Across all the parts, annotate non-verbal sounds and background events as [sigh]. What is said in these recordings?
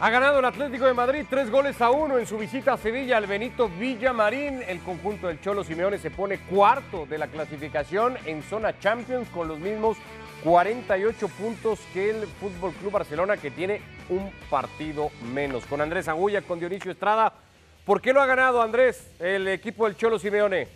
Ha ganado el Atlético de Madrid tres goles a uno en su visita a Sevilla al Benito Villamarín. El conjunto del Cholo Simeone se pone cuarto de la clasificación en zona Champions con los mismos 48 puntos que el Fútbol Club Barcelona que tiene un partido menos. Con Andrés Agulla, con Dionisio Estrada. ¿Por qué lo ha ganado Andrés el equipo del Cholo Simeone?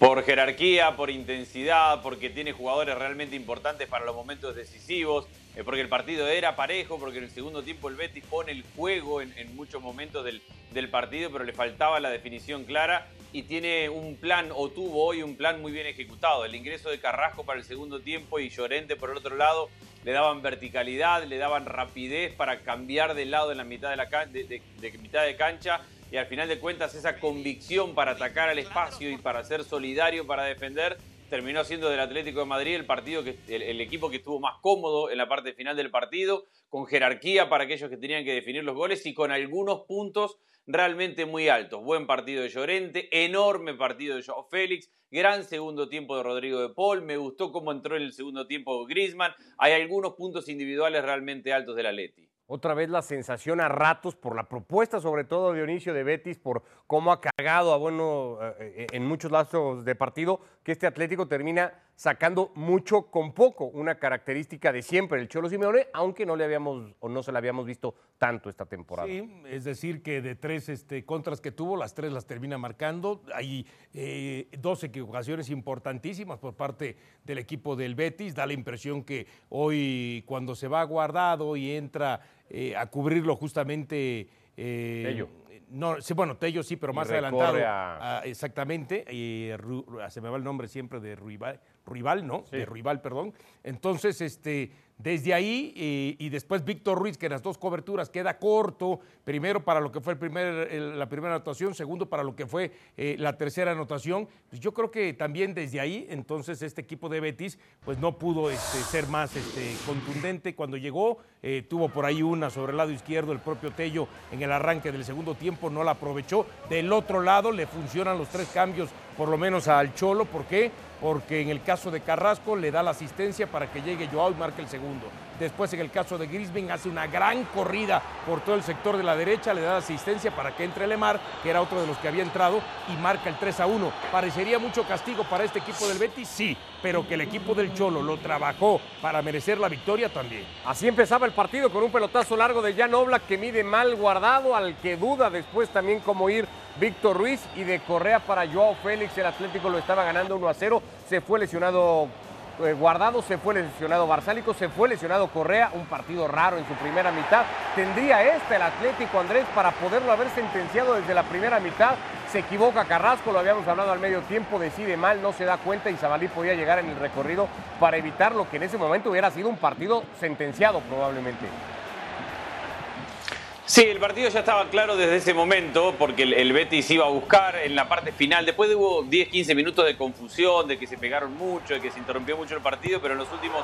Por jerarquía, por intensidad, porque tiene jugadores realmente importantes para los momentos decisivos, eh, porque el partido era parejo, porque en el segundo tiempo el Betis pone el juego en, muchos momentos del, partido, pero le faltaba la definición clara y tiene un plan, o tuvo hoy un plan muy bien ejecutado. El ingreso de Carrasco para el segundo tiempo y Llorente por el otro lado le daban verticalidad, le daban rapidez para cambiar de lado en la mitad de, la de mitad de cancha y al final de cuentas esa convicción para atacar al espacio y para ser solidario, para defender, terminó siendo del Atlético de Madrid el partido el, equipo que estuvo más cómodo en la parte final del partido, con jerarquía para aquellos que tenían que definir los goles y con algunos puntos realmente muy altos. Buen partido de Llorente, enorme partido de Joao Félix, gran segundo tiempo de Rodrigo de Paul, me gustó cómo entró en el segundo tiempo Griezmann, hay algunos puntos individuales realmente altos del Atleti otra vez la sensación a ratos por la propuesta, sobre todo Dionisio de Betis, por cómo ha cargado a bueno eh, en muchos lazos de partido, que este Atlético termina sacando mucho con poco, una característica de siempre el Cholo Simeone, aunque no le habíamos o no se la habíamos visto tanto esta temporada. Sí, es decir, que de tres este, contras que tuvo, las tres las termina marcando. Hay eh, dos equivocaciones importantísimas por parte del equipo del Betis. Da la impresión que hoy, cuando se va guardado y entra eh, a cubrirlo justamente. Eh. No, sí, bueno, Tello sí, pero más adelantado. exactamente. se me va el nombre siempre de Ruibal, Ruibal ¿no? De Ruibal, perdón. Entonces, este desde ahí, eh, y después Víctor Ruiz, que en las dos coberturas queda corto, primero para lo que fue el primer, la primera anotación, segundo para lo que fue eh, la tercera anotación. Pues yo creo que también desde ahí, entonces este equipo de Betis, pues no pudo este, ser más este, contundente cuando llegó. Eh, tuvo por ahí una sobre el lado izquierdo, el propio Tello en el arranque del segundo tiempo, no la aprovechó. Del otro lado le funcionan los tres cambios, por lo menos al Cholo. ¿Por qué? Porque en el caso de Carrasco le da la asistencia para que llegue Joao y marque el segundo. Después en el caso de Grisbin hace una gran corrida por todo el sector de la derecha, le da asistencia para que entre Lemar, que era otro de los que había entrado, y marca el 3 a 1. ¿Parecería mucho castigo para este equipo del Betis? Sí, pero que el equipo del Cholo lo trabajó para merecer la victoria también. Así empezaba el partido con un pelotazo largo de Jan Oblak que mide mal guardado, al que duda después también cómo ir Víctor Ruiz y de Correa para Joao Félix. El Atlético lo estaba ganando 1 a 0. Se fue lesionado Guardado, se fue lesionado Barsálico, se fue lesionado Correa. Un partido raro en su primera mitad. Tendría este el Atlético Andrés para poderlo haber sentenciado desde la primera mitad. Se equivoca Carrasco, lo habíamos hablado al medio tiempo, decide mal, no se da cuenta y Zabalí podía llegar en el recorrido para evitar lo que en ese momento hubiera sido un partido sentenciado probablemente. Sí, el partido ya estaba claro desde ese momento, porque el, Betis iba a buscar en la parte final. Después hubo 10-15 minutos de confusión, de que se pegaron mucho, de que se interrumpió mucho el partido, pero en los últimos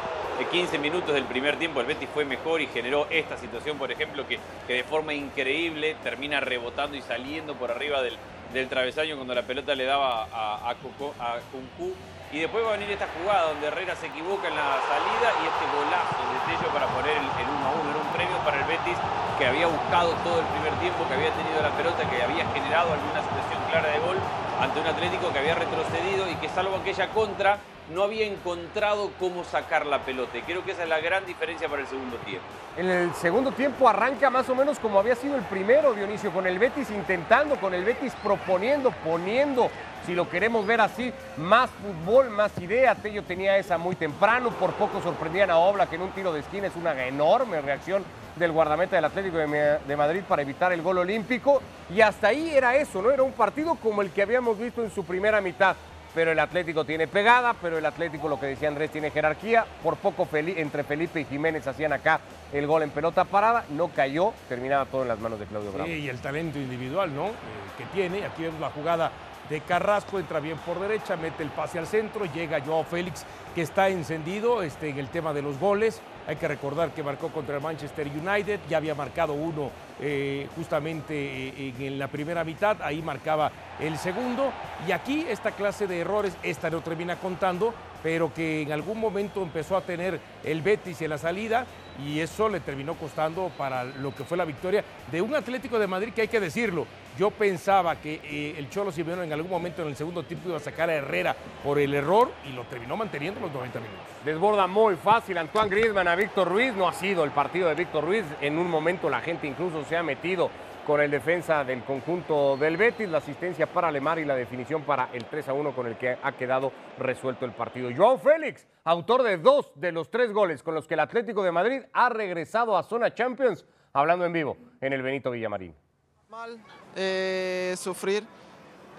15 minutos del primer tiempo el Betis fue mejor y generó esta situación, por ejemplo, que, de forma increíble termina rebotando y saliendo por arriba del, travesaño cuando la pelota le daba a, a, a Kunku y después va a venir esta jugada donde Herrera se equivoca en la salida y este golazo de Tello para poner el, 1 a 1. Era un premio para el Betis que había buscado todo el primer tiempo, que había tenido la pelota, que había generado alguna situación clara de gol ante un Atlético que había retrocedido y que salvo aquella contra no había encontrado cómo sacar la pelota. Y creo que esa es la gran diferencia para el segundo tiempo. En el segundo tiempo arranca más o menos como había sido el primero, Dionisio, con el Betis intentando, con el Betis proponiendo, poniendo, si lo queremos ver así, más fútbol, más idea. Tello tenía esa muy temprano, por poco sorprendían a Obla que en un tiro de esquina es una enorme reacción del guardameta del Atlético de Madrid para evitar el gol olímpico. Y hasta ahí era eso, ¿no? Era un partido como el que habíamos visto en su primera mitad pero el Atlético tiene pegada, pero el Atlético, lo que decía Andrés, tiene jerarquía. Por poco entre Felipe y Jiménez hacían acá el gol en pelota parada, no cayó, terminaba todo en las manos de Claudio Bravo. Sí, y el talento individual, ¿no? Eh, que tiene, aquí vemos la jugada de Carrasco, entra bien por derecha, mete el pase al centro, llega Joao Félix, que está encendido este, en el tema de los goles. Hay que recordar que marcó contra el Manchester United, ya había marcado uno eh, justamente eh, en la primera mitad, ahí marcaba el segundo. Y aquí esta clase de errores, esta no termina contando, pero que en algún momento empezó a tener el Betis en la salida y eso le terminó costando para lo que fue la victoria de un Atlético de Madrid que hay que decirlo. Yo pensaba que eh, el Cholo Simeone en algún momento en el segundo tiempo iba a sacar a Herrera por el error y lo terminó manteniendo los 90 minutos. Desborda muy fácil Antoine Griezmann a Víctor Ruiz. No ha sido el partido de Víctor Ruiz. En un momento la gente incluso se ha metido con el defensa del conjunto del Betis, la asistencia para Lemar y la definición para el 3 a 1 con el que ha quedado resuelto el partido. Joao Félix, autor de dos de los tres goles con los que el Atlético de Madrid ha regresado a zona Champions, hablando en vivo en el Benito Villamarín. Mal, eh, sufrir.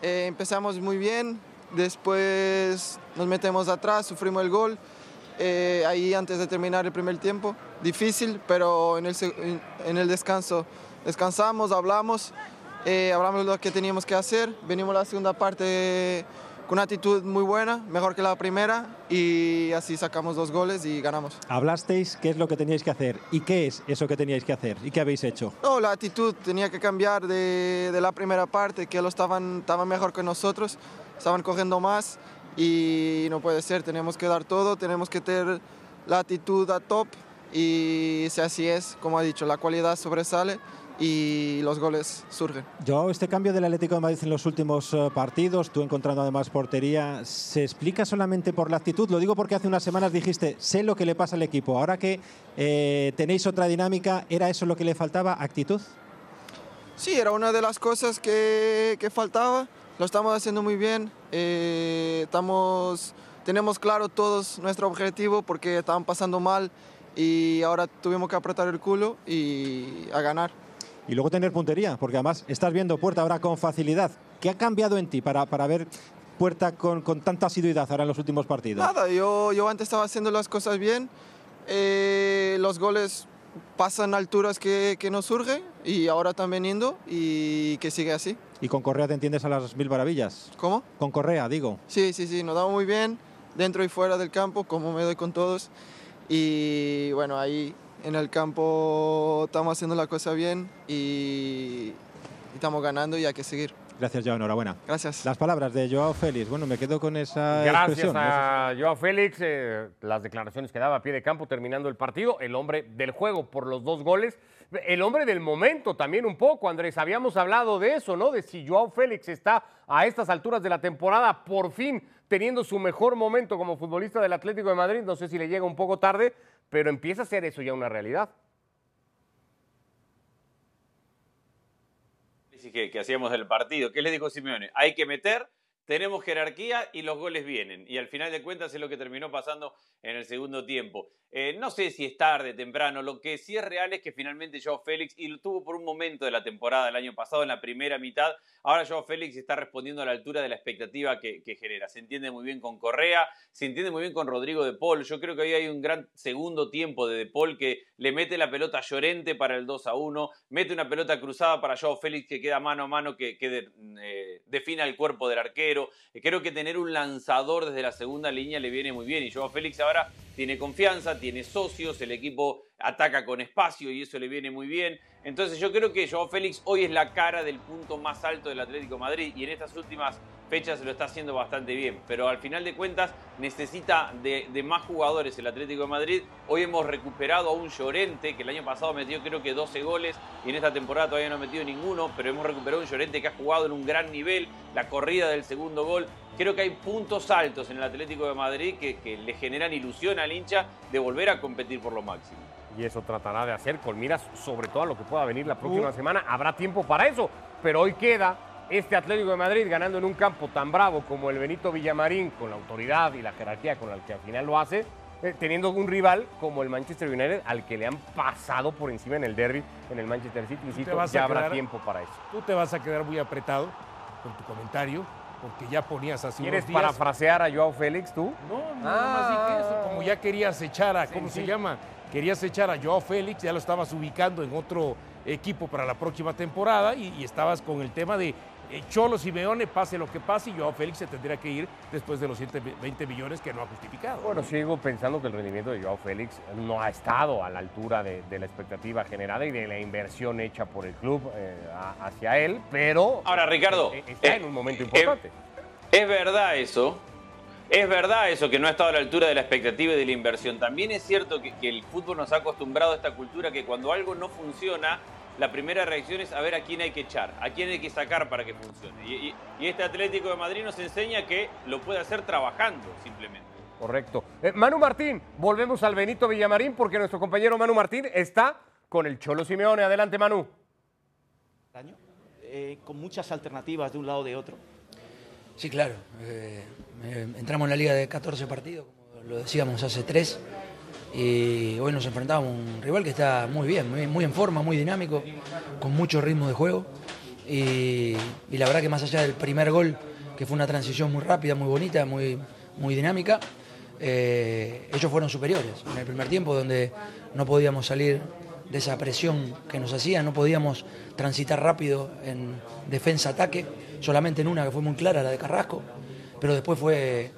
Eh, empezamos muy bien, después nos metemos atrás, sufrimos el gol. Eh, ahí antes de terminar el primer tiempo, difícil, pero en el, en el descanso descansamos, hablamos, hablamos lo que teníamos que hacer, venimos a la segunda parte con una actitud muy buena, mejor que la primera, y así sacamos dos goles y ganamos. Hablasteis qué es lo que teníais que hacer y qué es eso que teníais que hacer y qué habéis hecho. No, la actitud tenía que cambiar de, de la primera parte, que lo estaban, estaban mejor que nosotros, estaban cogiendo más y no puede ser, tenemos que dar todo, tenemos que tener la actitud a top y si así es, como ha dicho, la cualidad sobresale y los goles surgen. Yo, este cambio del Atlético de Madrid en los últimos eh, partidos, tú encontrando además portería, ¿se explica solamente por la actitud? Lo digo porque hace unas semanas dijiste, sé lo que le pasa al equipo. Ahora que eh, tenéis otra dinámica, ¿era eso lo que le faltaba? ¿Actitud? Sí, era una de las cosas que, que faltaba. Lo estamos haciendo muy bien. Eh, estamos, tenemos claro todos nuestro objetivo porque estaban pasando mal y ahora tuvimos que apretar el culo y a ganar y luego tener puntería, porque además estás viendo Puerta ahora con facilidad. ¿Qué ha cambiado en ti para, para ver Puerta con, con tanta asiduidad ahora en los últimos partidos? Nada, yo, yo antes estaba haciendo las cosas bien, eh, los goles pasan alturas que, que nos surgen y ahora están viniendo y que sigue así. ¿Y con Correa te entiendes a las mil maravillas? ¿Cómo? Con Correa, digo. Sí, sí, sí, nos damos muy bien dentro y fuera del campo, como me doy con todos. Y bueno, ahí en el campo estamos haciendo la cosa bien y, estamos ganando y hay que seguir. Gracias, Joao. Enhorabuena. Gracias. Las palabras de Joao Félix. Bueno, me quedo con esa Gracias a Joao Félix. Eh, las declaraciones que daba a pie de campo terminando el partido. El hombre del juego por los dos goles. El hombre del momento también un poco, Andrés. Habíamos hablado de eso, ¿no? De si Joao Félix está a estas alturas de la temporada por fin teniendo su mejor momento como futbolista del Atlético de Madrid. No sé si le llega un poco tarde, pero empieza a ser eso ya una realidad. Que, que hacíamos del partido. ¿Qué le dijo Simeone? Hay que meter, tenemos jerarquía y los goles vienen. Y al final de cuentas es lo que terminó pasando en el segundo tiempo. Eh, no sé si es tarde, temprano, lo que sí es real es que finalmente Joao Félix, y lo tuvo por un momento de la temporada del año pasado, en la primera mitad, ahora Joao Félix está respondiendo a la altura de la expectativa que, genera. Se entiende muy bien con Correa, se entiende muy bien con Rodrigo de Paul. Yo creo que hoy hay un gran segundo tiempo de De Paul que le mete la pelota Llorente para el 2 a 1, mete una pelota cruzada para Joao Félix que queda mano a mano, que, que eh, defina el cuerpo del arquero. Creo que tener un lanzador desde la segunda línea le viene muy bien y Joao Félix ahora tiene confianza, tiene socios, el equipo ataca con espacio y eso le viene muy bien. Entonces yo creo que Joao Félix hoy es la cara del punto más alto del Atlético Madrid y en estas últimas fechas lo está haciendo bastante bien. Pero al final de cuentas necesita de, más jugadores el Atlético de Madrid. Hoy hemos recuperado a un Llorente que el año pasado metió creo que 12 goles y en esta temporada todavía no ha metido ninguno, pero hemos recuperado a un Llorente que ha jugado en un gran nivel, la corrida del segundo gol. Creo que hay puntos altos en el Atlético de Madrid que, que le generan ilusión al hincha de volver a competir por lo máximo y eso tratará de hacer con miras sobre todo a lo que pueda venir la próxima semana. Habrá tiempo para eso, pero hoy queda este Atlético de Madrid ganando en un campo tan bravo como el Benito Villamarín, con la autoridad y la jerarquía con la que al final lo hace, eh, teniendo un rival como el Manchester United al que le han pasado por encima en el derby en el Manchester City. Insisto, ya habrá tiempo para eso. Tú te vas a quedar muy apretado con tu comentario porque ya ponías así ¿Quieres parafrasear a Joao Félix tú? No, no, más dije eso. Como ya querías echar a, ¿cómo se llama? querías echar a Joao Félix, ya lo estabas ubicando en otro equipo para la próxima temporada y, estabas con el tema de Cholo Simeone, pase lo que pase, y Joao Félix se tendría que ir después de los 120 millones que no ha justificado. Bueno, sigo pensando que el rendimiento de Joao Félix no ha estado a la altura de, la expectativa generada y de la inversión hecha por el club eh, hacia él, pero. Ahora, Ricardo. Eh, está en un momento importante. es verdad eso. Es verdad eso, que no ha estado a la altura de la expectativa y de la inversión. También es cierto que, que el fútbol nos ha acostumbrado a esta cultura que cuando algo no funciona, la primera reacción es a ver a quién hay que echar, a quién hay que sacar para que funcione. Y, este Atlético de Madrid nos enseña que lo puede hacer trabajando simplemente. Correcto. Eh, Manu Martín, volvemos al Benito Villamarín porque nuestro compañero Manu Martín está con el Cholo Simeone. Adelante, Manu. Eh, con muchas alternativas de un lado o de otro. Sí, claro. Eh, entramos en la liga de 14 partidos, como lo decíamos hace tres. Y hoy nos enfrentamos a un rival que está muy bien, muy, en forma, muy dinámico, con mucho ritmo de juego. Y, la verdad que más allá del primer gol, que fue una transición muy rápida, muy bonita, muy, muy dinámica, eh, ellos fueron superiores en el primer tiempo, donde no podíamos salir de esa presión que nos hacía, no podíamos transitar rápido en defensa-ataque, solamente en una que fue muy clara, la de Carrasco, pero después fue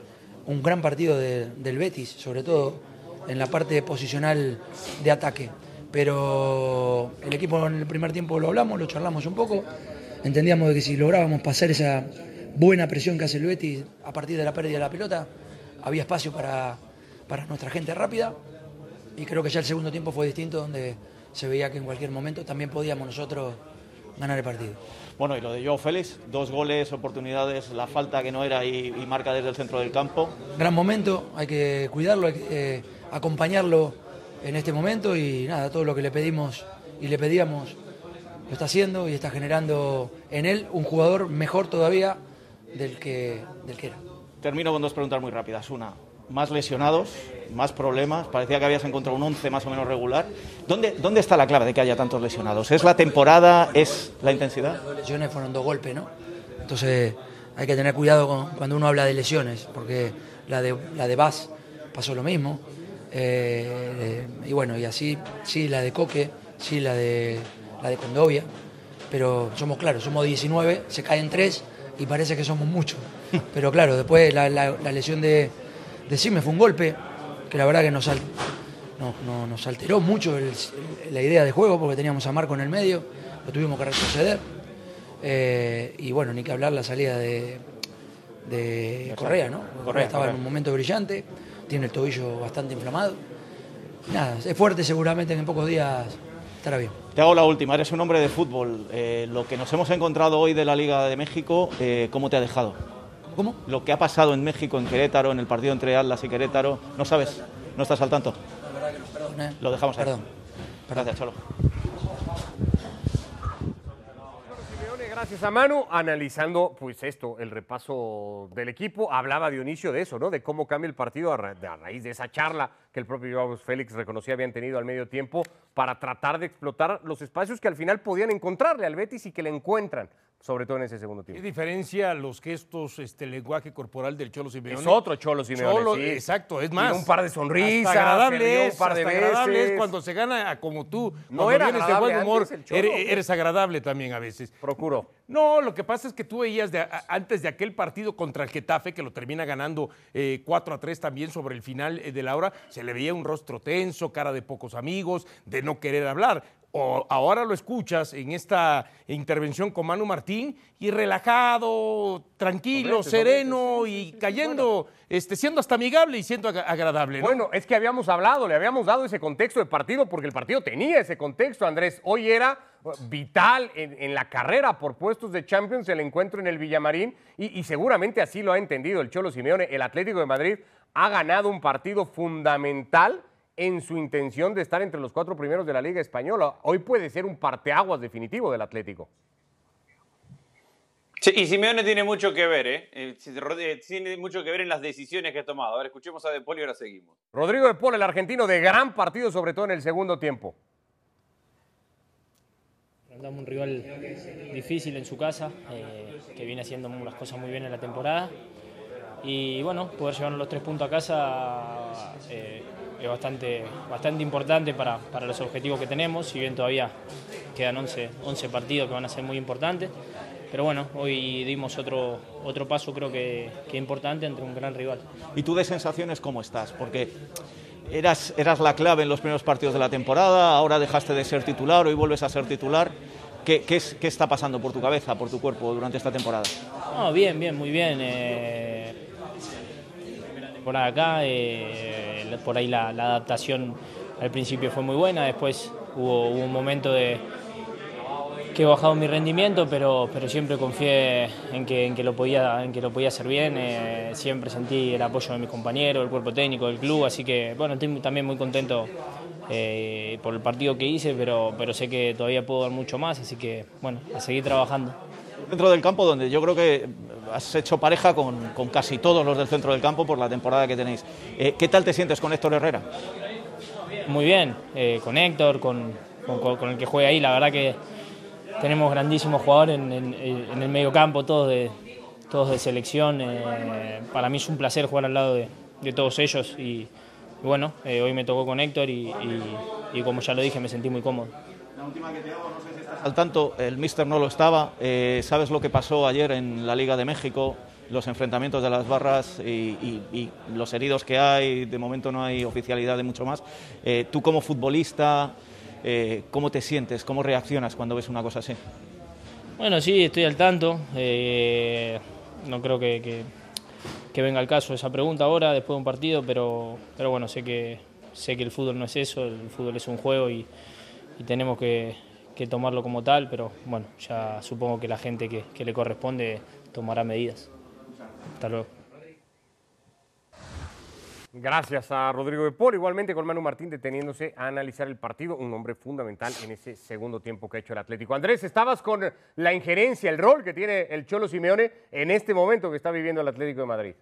un gran partido del Betis, sobre todo en la parte posicional de ataque. Pero el equipo en el primer tiempo lo hablamos, lo charlamos un poco, entendíamos de que si lográbamos pasar esa buena presión que hace el Betis a partir de la pérdida de la pelota, había espacio para, para nuestra gente rápida y creo que ya el segundo tiempo fue distinto donde se veía que en cualquier momento también podíamos nosotros ganar el partido. Bueno, y lo de Joao Félix, dos goles, oportunidades, la falta que no era y, marca desde el centro del campo. Gran momento, hay que cuidarlo, hay que eh, acompañarlo en este momento y nada, todo lo que le pedimos y le pedíamos lo está haciendo y está generando en él un jugador mejor todavía del que, del que era. Termino con dos preguntas muy rápidas. Una, más lesionados, más problemas. Parecía que habías encontrado un 11 más o menos regular. ¿Dónde, ¿Dónde está la clave de que haya tantos lesionados? ¿Es la temporada? ¿Es la intensidad? Las lesiones fueron dos golpes, ¿no? Entonces hay que tener cuidado cuando uno habla de lesiones, porque la de, la de Bass pasó lo mismo. Eh, y bueno, y así, sí, la de Coque, sí, la de, la de Condovia. Pero somos claros, somos 19, se caen tres y parece que somos muchos. [laughs] Pero claro, después la lesión de, decime, fue un golpe que la verdad que nos, nos alteró mucho la idea de juego porque teníamos a Marco en el medio, lo tuvimos que retroceder. Eh, y bueno, ni que hablar la salida de, Correa, ¿no? Correa estaba en un momento brillante, tiene el tobillo bastante inflamado. Nada, es fuerte seguramente en pocos días estará bien. Te hago la última, eres un hombre de fútbol. Eh, lo que nos hemos encontrado hoy de la Liga de México, eh, ¿cómo te ha dejado? ¿Cómo? Lo que ha pasado en México, en Querétaro, en el partido entre Atlas y Querétaro, ¿no sabes? ¿No estás al tanto? perdón, ¿eh? Lo dejamos ahí. Perdón. Gracias, Cholo. Gracias a Manu, analizando pues esto, el repaso del equipo, hablaba Dionisio de eso, ¿no? De cómo cambia el partido a, raíz de esa charla que el propio Joao Félix reconocía habían tenido al medio tiempo para tratar de explotar los espacios que al final podían encontrarle al Betis y que le encuentran sobre todo en ese segundo tiempo. ¿Qué diferencia los gestos, este lenguaje corporal del Cholo Simeone? Es otro Cholo Simeone, Exacto, es más. un par de sonrisas, agradable un par de veces. cuando se gana como tú, no era vienes de buen humor, eres, agradable también a veces. Procuro. No, lo que pasa es que tú veías antes de aquel partido contra el Getafe, que lo termina ganando 4 eh, a 3 también sobre el final eh, de la hora, se le veía un rostro tenso, cara de pocos amigos, de no querer hablar o ahora lo escuchas en esta intervención con Manu Martín y relajado, tranquilo, sereno y cayendo, este, siendo hasta amigable y siendo agradable. Bueno, es que habíamos hablado, le habíamos dado ese contexto de partido porque el partido tenía ese contexto, Andrés. Hoy era uh, vital en, la carrera por puestos de Champions el encuentro en el Villamarín y, y seguramente así lo ha entendido el Cholo Simeone. El Atlético de Madrid ha ganado un partido fundamental en su intención de estar entre los cuatro primeros de la Liga Española. Hoy puede ser un parteaguas definitivo del Atlético. Sí, y Simeone tiene mucho que ver, ¿eh? ¿eh? Tiene mucho que ver en las decisiones que ha tomado. A ver, escuchemos a De Paul y ahora seguimos. Rodrigo De Paul, el argentino de gran partido, sobre todo en el segundo tiempo. Andamos un rival difícil en su casa, eh, que viene haciendo las cosas muy bien en la temporada. Y bueno, poder llevarnos los tres puntos a casa eh, es bastante, bastante importante para, para, los objetivos que tenemos, si bien todavía quedan 11, 11 partidos que van a ser muy importantes. pero bueno, hoy dimos otro, otro paso creo que, que importante entre un gran rival. ¿Y tú de sensaciones cómo estás? Porque eras, eras la clave en los primeros partidos de la temporada, ahora dejaste de ser titular, hoy vuelves a ser titular. ¿Qué, qué, es, qué está pasando por tu cabeza, por tu cuerpo durante esta temporada? No, bien, bien, muy bien. Eh, temporada acá, eh, por ahí la, la, adaptación al principio fue muy buena, después hubo, hubo un momento de que he bajado mi rendimiento, pero, pero siempre confié en que, en que, lo, podía, en que lo podía hacer bien. Eh, siempre sentí el apoyo de mis compañeros, del cuerpo técnico, del club, así que bueno, estoy también muy contento eh, por el partido que hice, pero, pero sé que todavía puedo dar mucho más, así que bueno, a seguir trabajando. Dentro del campo, donde yo creo que has hecho pareja con, con casi todos los del centro del campo por la temporada que tenéis. Eh, ¿Qué tal te sientes con Héctor Herrera? Muy bien, eh, con Héctor, con, con, con el que juega ahí, la verdad que tenemos grandísimos jugadores en, en, en, el medio campo, todos de, todos de selección. Eh, para mí es un placer jugar al lado de, de todos ellos y, y bueno, eh, hoy me tocó con Héctor y, y, como ya lo dije, me sentí muy cómodo. La última que te hago, no sé al tanto, el míster no lo estaba. Eh, ¿Sabes lo que pasó ayer en la Liga de México? Los enfrentamientos de las barras y, los heridos que hay, de momento no hay oficialidad de mucho más. Eh, tú como futbolista, eh, ¿Cómo te sientes? ¿Cómo reaccionas cuando ves una cosa así? Bueno, sí, estoy al tanto. No creo que, venga el caso esa pregunta ahora, después de un partido, pero, bueno, sé que, sé que el fútbol no es eso, el fútbol es un juego y tenemos que, que, tomarlo como tal, pero bueno, ya supongo que la gente que, le corresponde tomará medidas. Hasta luego. Gracias a Rodrigo de Paul, igualmente con Manu Martín deteniéndose a analizar el partido, un hombre fundamental en ese segundo tiempo que ha hecho el Atlético. Andrés, estabas con la injerencia, el rol que tiene el Cholo Simeone en este momento que está viviendo el Atlético de Madrid.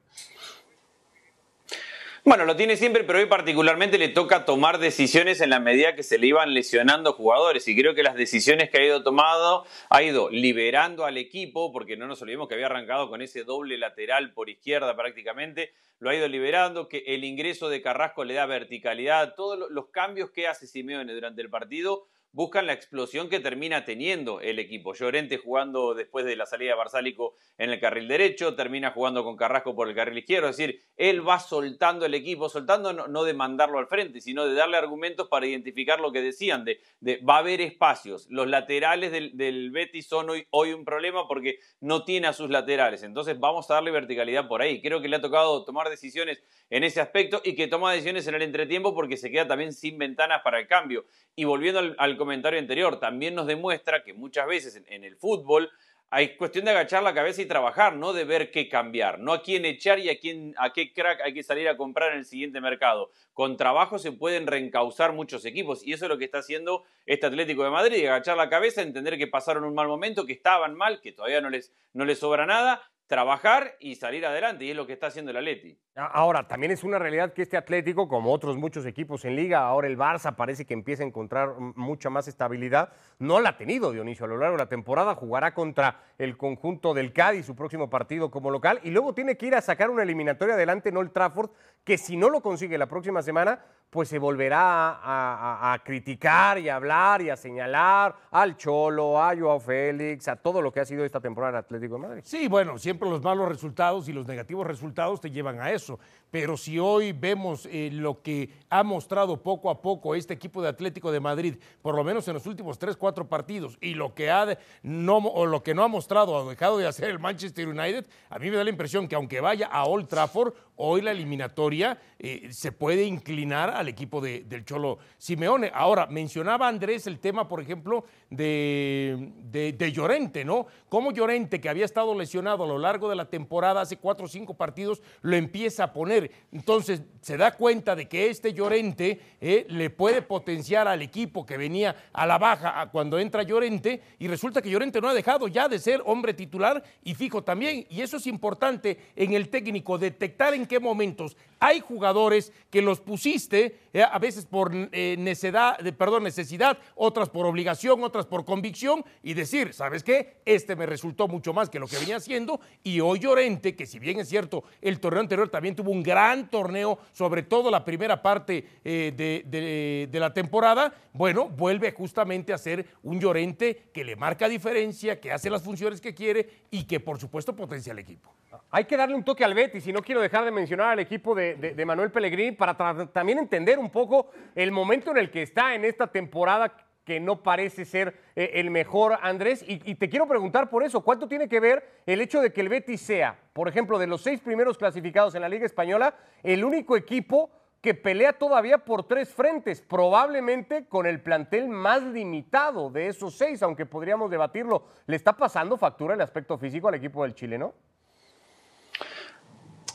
Bueno, lo tiene siempre, pero hoy particularmente le toca tomar decisiones en la medida que se le iban lesionando jugadores. Y creo que las decisiones que ha ido tomando ha ido liberando al equipo, porque no nos olvidemos que había arrancado con ese doble lateral por izquierda prácticamente. Lo ha ido liberando, que el ingreso de Carrasco le da verticalidad. Todos los cambios que hace Simeone durante el partido buscan la explosión que termina teniendo el equipo. Llorente jugando después de la salida de Barsálico en el carril derecho, termina jugando con Carrasco por el carril izquierdo, es decir, él va soltando el equipo, soltando no, de mandarlo al frente, sino de darle argumentos para identificar lo que decían, de, va a haber espacios. Los laterales del, del Betis son hoy, hoy un problema porque no tiene a sus laterales, entonces vamos a darle verticalidad por ahí. Creo que le ha tocado tomar decisiones en ese aspecto y que toma decisiones en el entretiempo porque se queda también sin ventanas para el cambio. Y volviendo al, al comentario anterior, también nos demuestra que muchas veces en, en, el fútbol hay cuestión de agachar la cabeza y trabajar, no de ver qué cambiar, no a quién echar y a, quién, a qué crack hay que salir a comprar en el siguiente mercado. Con trabajo se pueden reencauzar muchos equipos y eso es lo que está haciendo este Atlético de Madrid, agachar la cabeza, entender que pasaron un mal momento, que estaban mal, que todavía no les, no les sobra nada trabajar y salir adelante, y es lo que está haciendo el Atleti. Ahora, también es una realidad que este Atlético, como otros muchos equipos en liga, ahora el Barça parece que empieza a encontrar mucha más estabilidad. No la ha tenido Dionisio a lo largo de la temporada, jugará contra el conjunto del Cádiz su próximo partido como local y luego tiene que ir a sacar una eliminatoria adelante en Old Trafford, que si no lo consigue la próxima semana, pues se volverá a, criticar y a hablar y a señalar al Cholo, a Joao Félix, a todo lo que ha sido esta temporada en Atlético de Madrid. Sí, bueno, siempre los malos resultados y los negativos resultados te llevan a eso. Pero si hoy vemos eh, lo que ha mostrado poco a poco este equipo de Atlético de Madrid, por lo menos en los últimos tres, cuatro partidos, y lo que, ha no, o lo que no ha mostrado o dejado de hacer el Manchester United, a mí me da la impresión que aunque vaya a Old Trafford, hoy la eliminatoria eh, se puede inclinar al equipo de, del Cholo Simeone. Ahora, mencionaba Andrés el tema, por ejemplo, de, de, Llorente, ¿no? Cómo Llorente, que había estado lesionado a lo largo de la temporada, hace cuatro o cinco partidos, lo empieza a poner. Entonces, se da cuenta de que este Llorente eh, le puede potenciar al equipo que venía a la baja cuando entra Llorente, y resulta que Llorente no ha dejado ya de ser hombre titular y fijo también. Y eso es importante en el técnico, detectar en qué momentos hay jugadores que los pusiste, eh, a veces por eh, perdón, necesidad, otras por obligación, otras por convicción y decir, ¿sabes qué? Este me resultó mucho más que lo que venía haciendo y hoy Llorente, que si bien es cierto, el torneo anterior también tuvo un gran torneo, sobre todo la primera parte eh, de, de la temporada, bueno, vuelve justamente a ser un Llorente que le marca diferencia, que hace las funciones que quiere y que por supuesto potencia al equipo. Hay que darle un toque al Betis y no quiero dejar de mencionar al equipo de, Manuel Pellegrini para también entender un poco el momento en el que está en esta temporada que no parece ser eh, el mejor, Andrés. Y, te quiero preguntar por eso, ¿cuánto tiene que ver el hecho de que el Betis sea, por ejemplo, de los seis primeros clasificados en la Liga Española, el único equipo que pelea todavía por tres frentes, probablemente con el plantel más limitado de esos seis, aunque podríamos debatirlo. ¿Le está pasando factura el aspecto físico al equipo del Chile, no?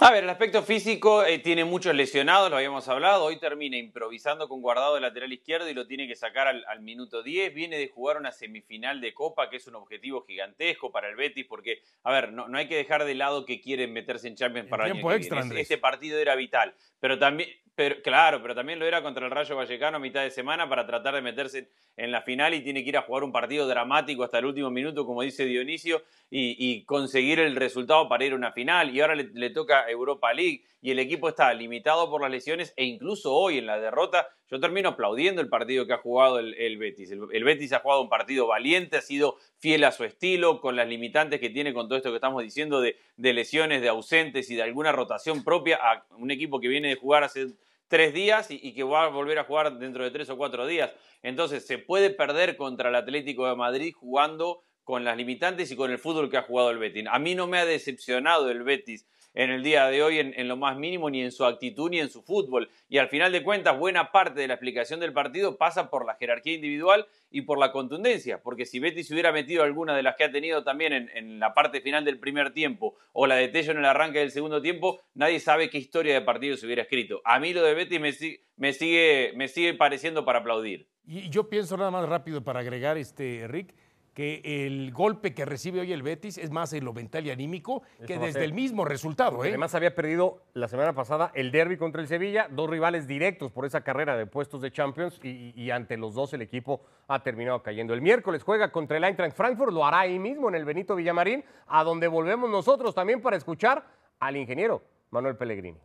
A ver, el aspecto físico eh, tiene muchos lesionados, lo habíamos hablado. Hoy termina improvisando con guardado de lateral izquierdo y lo tiene que sacar al, minuto 10. Viene de jugar una semifinal de Copa, que es un objetivo gigantesco para el Betis, porque, a ver, no, hay que dejar de lado que quieren meterse en Champions para el año extra, Este partido era vital, pero también, pero, claro, pero también lo era contra el Rayo Vallecano a mitad de semana para tratar de meterse en la final y tiene que ir a jugar un partido dramático hasta el último minuto, como dice Dionisio, y, conseguir el resultado para ir a una final. Y ahora le, toca Europa League y el equipo está limitado por las lesiones e incluso hoy en la derrota yo termino aplaudiendo el partido que ha jugado el, Betis. El, Betis ha jugado un partido valiente, ha sido fiel a su estilo, con las limitantes que tiene con todo esto que estamos diciendo de, lesiones, de ausentes y de alguna rotación propia a un equipo que viene de jugar hace tres días y, que va a volver a jugar dentro de tres o cuatro días. Entonces, se puede perder contra el Atlético de Madrid jugando con las limitantes y con el fútbol que ha jugado el Betis. A mí no me ha decepcionado el Betis en el día de hoy en, lo más mínimo, ni en su actitud, ni en su fútbol. Y al final de cuentas, buena parte de la explicación del partido pasa por la jerarquía individual y por la contundencia, porque si Betis hubiera metido alguna de las que ha tenido también en, la parte final del primer tiempo o la de Tello en el arranque del segundo tiempo, nadie sabe qué historia de partido se hubiera escrito. A mí lo de Betis me, me, sigue, me sigue pareciendo para aplaudir. Y yo pienso nada más rápido para agregar, este, Rick, que el golpe que recibe hoy el Betis es más en lo mental y anímico que desde el mismo resultado. ¿eh? Además había perdido la semana pasada el derby contra el Sevilla, dos rivales directos por esa carrera de puestos de Champions y, ante los dos el equipo ha terminado cayendo. El miércoles juega contra el Eintracht Frankfurt, lo hará ahí mismo en el Benito Villamarín, a donde volvemos nosotros también para escuchar al ingeniero Manuel Pellegrini.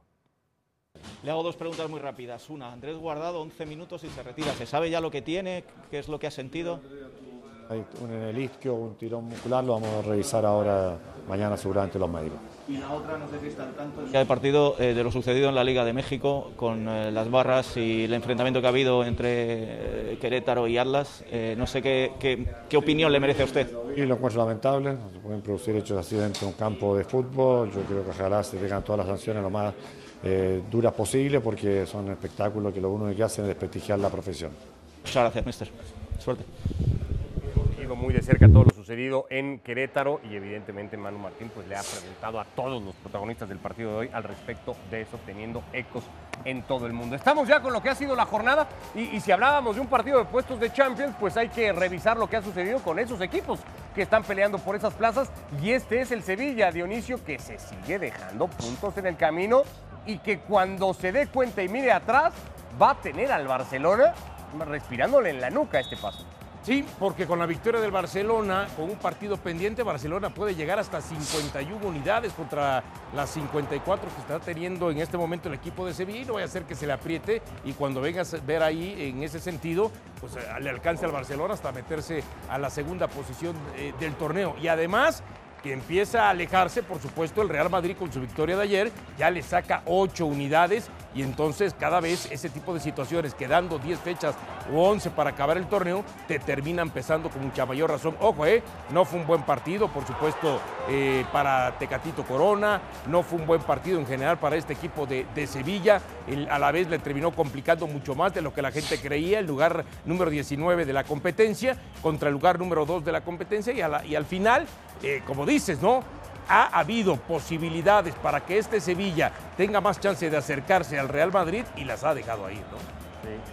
Le hago dos preguntas muy rápidas. Una, Andrés Guardado, 11 minutos y se retira. ¿Se sabe ya lo que tiene? ¿Qué es lo que ha sentido? Hay un en el isquio, un tirón muscular, lo vamos a revisar ahora, mañana seguramente los médicos. Y la otra, no sé si está al tanto. El partido eh, de lo sucedido en la Liga de México con eh, las barras y el enfrentamiento que ha habido entre eh, Querétaro y Atlas. no sé qué, qué, opinión le merece a usted. Y lo encuentro lamentable, se pueden producir hechos así dentro de un campo de fútbol. Yo creo que ojalá se tengan todas las sanciones lo más duras posible porque son espectáculos que lo único que hacen es desprestigiar la profesión. Muchas gracias, mister. Suerte muy de cerca todo lo sucedido en Querétaro y evidentemente Manu Martín pues le ha preguntado a todos los protagonistas del partido de hoy al respecto de eso, teniendo ecos en todo el mundo. Estamos ya con lo que ha sido la jornada y, si hablábamos de un partido de puestos de Champions, pues hay que revisar lo que ha sucedido con esos equipos que están peleando por esas plazas y este es el Sevilla, Dionisio, que se sigue dejando puntos en el camino y que cuando se dé cuenta y mire atrás va a tener al Barcelona respirándole en la nuca este paso. Sí, porque con la victoria del Barcelona, con un partido pendiente, Barcelona puede llegar hasta 51 unidades contra las 54 que está teniendo en este momento el equipo de Sevilla. Y no voy a hacer que se le apriete y cuando vengas a ver ahí en ese sentido, pues eh, le alcance al Barcelona hasta meterse a la segunda posición eh, del torneo. Y además que empieza a alejarse, por supuesto, el Real Madrid con su victoria de ayer, ya le saca ocho unidades y entonces cada vez ese tipo de situaciones, quedando 10 fechas o 11 para acabar el torneo, te terminan pesando con mucha mayor razón. Ojo, eh, no fue un buen partido, por supuesto, eh, para Tecatito Corona, no fue un buen partido en general para este equipo de, Sevilla, a la vez le terminó complicando mucho más de lo que la gente creía, el lugar número 19 de la competencia contra el lugar número 2 de la competencia y, al final, eh, como dices, ¿no? ha habido posibilidades para que este Sevilla tenga más chance de acercarse al Real Madrid y las ha dejado ahí, ¿no?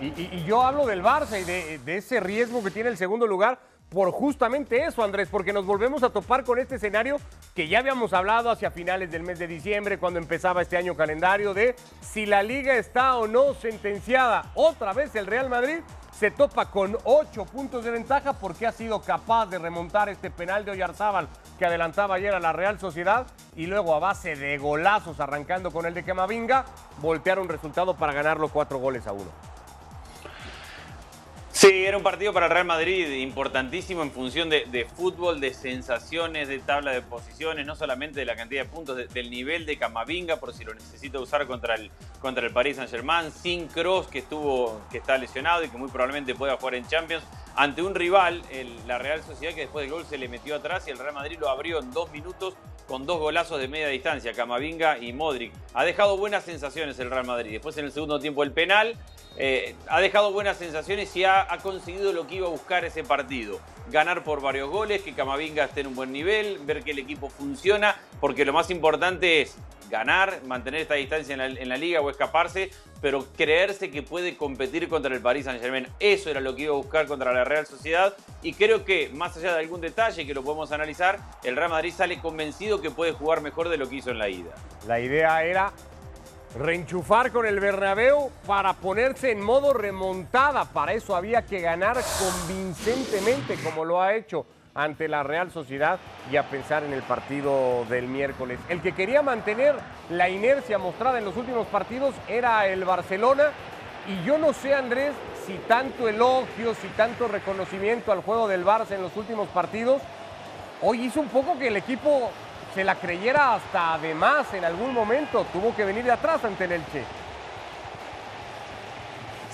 Y, yo hablo del Barça y de, ese riesgo que tiene el segundo lugar, por justamente eso, Andrés, porque nos volvemos a topar con este escenario que ya habíamos hablado hacia finales del mes de diciembre, cuando empezaba este año calendario, de si la liga está o no sentenciada. Otra vez el Real Madrid se topa con ocho puntos de ventaja porque ha sido capaz de remontar este penal de Oyarzábal que adelantaba ayer a la Real Sociedad y luego a base de golazos arrancando con el de Camavinga, voltear un resultado para ganarlo cuatro goles a uno. Sí, era un partido para el Real Madrid importantísimo en función de, fútbol, de sensaciones, de tabla de posiciones, no solamente de la cantidad de puntos, del nivel de Camavinga, por si lo necesita usar contra el, contra el Paris Saint-Germain, sin Cross, que, estuvo, que está lesionado y que muy probablemente pueda jugar en Champions, ante un rival, la Real Sociedad, que después del gol se le metió atrás y el Real Madrid lo abrió en dos minutos con dos golazos de media distancia, Camavinga y Modric. Ha dejado buenas sensaciones el Real Madrid. Después en el segundo tiempo el penal eh, ha dejado buenas sensaciones y ha, conseguido lo que iba a buscar ese partido. Ganar por varios goles, que Camavinga esté en un buen nivel, ver que el equipo funciona, porque lo más importante es ganar, mantener esta distancia en la, liga o escaparse, pero creerse que puede competir contra el Paris Saint Germain. Eso era lo que iba a buscar contra la Real Sociedad y creo que más allá de algún detalle que lo podemos analizar, el Real Madrid sale convencido que puede jugar mejor de lo que hizo en la ida. La idea era reenchufar con el Bernabéu para ponerse en modo remontada. Para eso había que ganar convincentemente como lo ha hecho ante la Real Sociedad y a pensar en el partido del miércoles. El que quería mantener la inercia mostrada en los últimos partidos era el Barcelona y yo no sé Andrés si tanto elogio, si tanto reconocimiento al juego del Barça en los últimos partidos, hoy hizo un poco que el equipo se la creyera hasta además en algún momento. Tuvo que venir de atrás ante el Elche.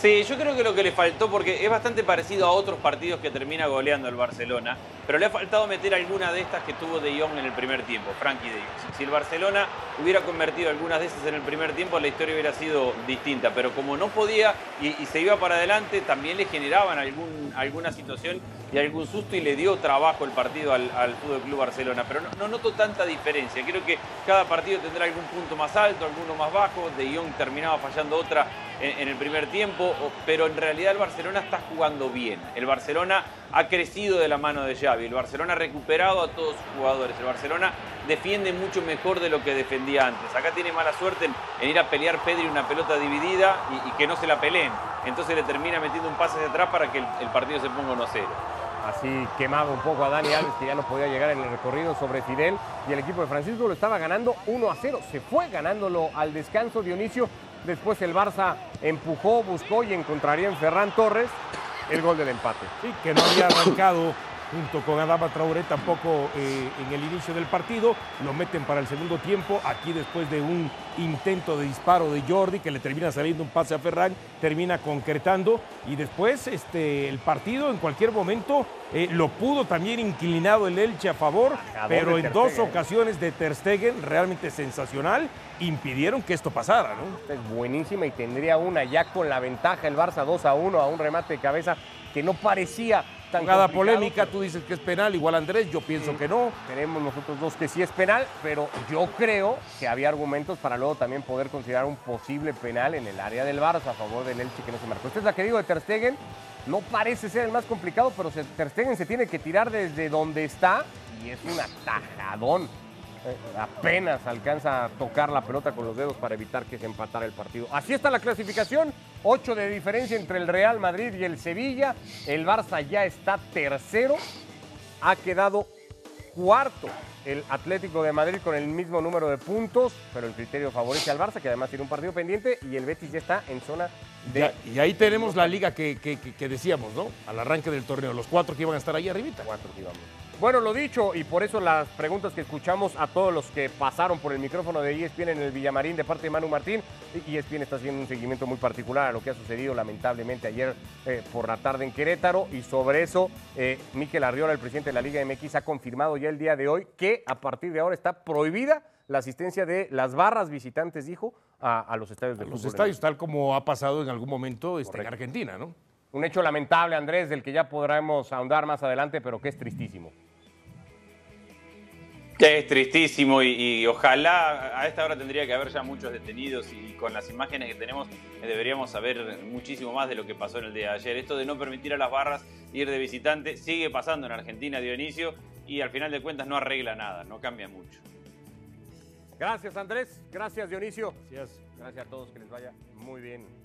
Sí, yo creo que lo que le faltó, porque es bastante parecido a otros partidos que termina goleando el Barcelona, pero le ha faltado meter alguna de estas que tuvo De Jong en el primer tiempo, Frankie De Jong. Si el Barcelona hubiera convertido algunas de esas en el primer tiempo, la historia hubiera sido distinta, pero como no podía y, se iba para adelante, también le generaban algún, alguna situación y algún susto y le dio trabajo el partido al, al Fútbol Club Barcelona, pero no, noto tanta diferencia. Creo que cada partido tendrá algún punto más alto, alguno más bajo. De Jong terminaba fallando otra en, el primer tiempo, pero en realidad el Barcelona está jugando bien. El Barcelona ha crecido de la mano de Xavi, el Barcelona ha recuperado a todos sus jugadores, el Barcelona defiende mucho mejor de lo que defendía antes. Acá tiene mala suerte en, ir a pelear Pedri una pelota dividida y, que no se la peleen. Entonces le termina metiendo un pase de atrás para que el, partido se ponga 1-0. Así quemaba un poco a Dani Alves, que ya no podía llegar en el recorrido sobre Fidel. Y el equipo de Francisco lo estaba ganando 1 a 0. Se fue ganándolo al descanso Dionisio Después el Barça empujó, buscó y encontraría en Ferran Torres el gol del empate. Sí, que no había arrancado junto con Adama Traoré tampoco eh, en el inicio del partido. Lo meten para el segundo tiempo. Aquí después de un intento de disparo de Jordi que le termina saliendo un pase a Ferran, termina concretando y después este, el partido en cualquier momento eh, lo pudo también inclinado el Elche a favor, pero en dos ocasiones de Ter Stegen realmente sensacional impidieron que esto pasara, ¿no? Es buenísima y tendría una ya con la ventaja el Barça 2 a 1 a un remate de cabeza que no parecía tan Jugada polémica, tú dices que es penal, igual Andrés, yo pienso que no. Tenemos nosotros dos que sí es penal, pero yo creo que había argumentos para luego también poder considerar un posible penal en el área del Barça a favor del Elche que no se marcó. Esta es la que digo de Ter Stegen, no parece ser el más complicado, pero Ter Stegen se tiene que tirar desde donde está y es un atajadón. Eh, apenas alcanza a tocar la pelota con los dedos para evitar que se empatara el partido. Así está la clasificación, 8 de diferencia entre el Real Madrid y el Sevilla. El Barça ya está tercero, ha quedado cuarto el Atlético de Madrid con el mismo número de puntos, pero el criterio favorece al Barça, que además tiene un partido pendiente, y el Betis ya está en zona de... y ahí tenemos la liga que, que, decíamos, ¿no? Al arranque del torneo, los cuatro que iban a estar ahí arribita. Cuatro que íbamos. Bueno, lo dicho, y por eso las preguntas que escuchamos a todos los que pasaron por el micrófono de ESPN en el Villamarín de parte de Manu Martín, ESPN está haciendo un seguimiento muy particular a lo que ha sucedido lamentablemente ayer eh, por la tarde en Querétaro, y sobre eso, eh, Miquel Arriola, el presidente de la Liga MX, ha confirmado ya el día de hoy que a partir de ahora está prohibida la asistencia de las barras visitantes, dijo, a, los estadios de Los estadios, tal como ha pasado en algún momento este, en Argentina, ¿no? Un hecho lamentable, Andrés, del que ya podremos ahondar más adelante, pero que es tristísimo. Es tristísimo y, ojalá a esta hora tendría que haber ya muchos detenidos y con las imágenes que tenemos eh, deberíamos saber muchísimo más de lo que pasó en el día de ayer. Esto de no permitir a las barras ir de visitante sigue pasando en Argentina, Dionisio, y al final de cuentas no arregla nada, no cambia mucho. Gracias Andrés, gracias Dionisio. Gracias. Gracias a todos, que les vaya muy bien.